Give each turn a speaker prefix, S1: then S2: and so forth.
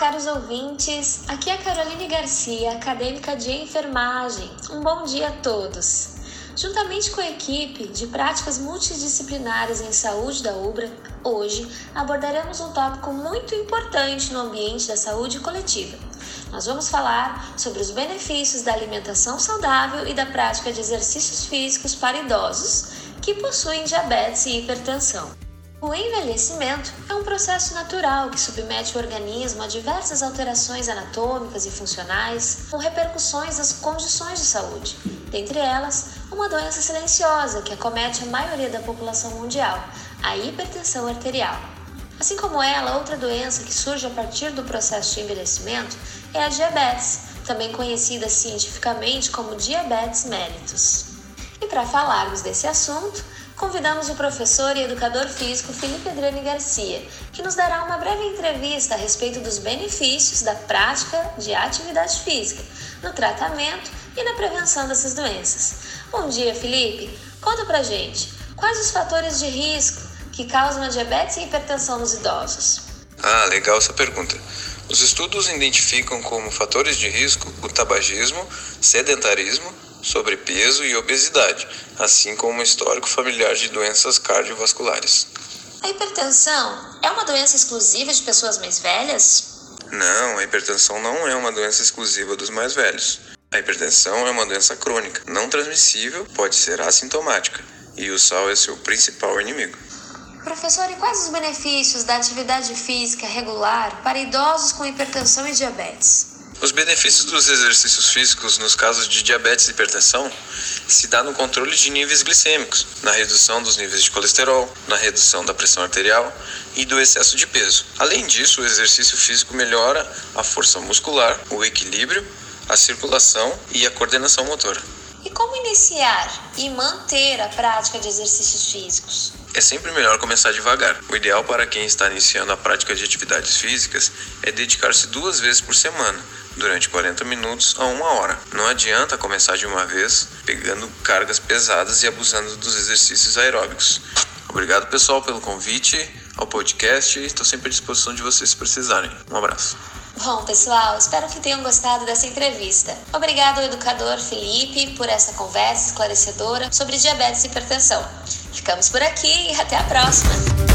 S1: caros ouvintes. Aqui é Caroline Garcia, acadêmica de enfermagem. Um bom dia a todos. Juntamente com a equipe de práticas multidisciplinares em saúde da UBRA, hoje abordaremos um tópico muito importante no ambiente da saúde coletiva. Nós vamos falar sobre os benefícios da alimentação saudável e da prática de exercícios físicos para idosos que possuem diabetes e hipertensão. O envelhecimento é um processo natural que submete o organismo a diversas alterações anatômicas e funcionais, com repercussões nas condições de saúde, dentre elas, uma doença silenciosa que acomete a maioria da população mundial, a hipertensão arterial. Assim como ela, outra doença que surge a partir do processo de envelhecimento é a diabetes, também conhecida cientificamente como diabetes mellitus. E para falarmos desse assunto, convidamos o professor e educador físico Felipe Adriane Garcia, que nos dará uma breve entrevista a respeito dos benefícios da prática de atividade física no tratamento e na prevenção dessas doenças. Bom dia, Felipe. Conta pra gente, quais os fatores de risco que causam a diabetes e hipertensão nos idosos?
S2: Ah, legal essa pergunta. Os estudos identificam como fatores de risco o tabagismo, sedentarismo, sobrepeso e obesidade, assim como um histórico familiar de doenças cardiovasculares.
S1: A hipertensão é uma doença exclusiva de pessoas mais velhas?
S2: Não, a hipertensão não é uma doença exclusiva dos mais velhos. A hipertensão é uma doença crônica, não transmissível, pode ser assintomática, e o sal é seu principal inimigo.
S1: Professor, e quais os benefícios da atividade física regular para idosos com hipertensão e diabetes?
S2: Os benefícios dos exercícios físicos nos casos de diabetes e hipertensão se dá no controle de níveis glicêmicos, na redução dos níveis de colesterol, na redução da pressão arterial e do excesso de peso. Além disso, o exercício físico melhora a força muscular, o equilíbrio, a circulação e a coordenação motora.
S1: E como iniciar e manter a prática de exercícios físicos?
S2: É sempre melhor começar devagar. O ideal para quem está iniciando a prática de atividades físicas é dedicar-se duas vezes por semana durante 40 minutos a uma hora. Não adianta começar de uma vez pegando cargas pesadas e abusando dos exercícios aeróbicos. Obrigado, pessoal, pelo convite ao podcast. Estou sempre à disposição de vocês se precisarem. Um abraço.
S1: Bom, pessoal, espero que tenham gostado dessa entrevista. Obrigado ao educador Felipe por essa conversa esclarecedora sobre diabetes e hipertensão. Ficamos por aqui e até a próxima!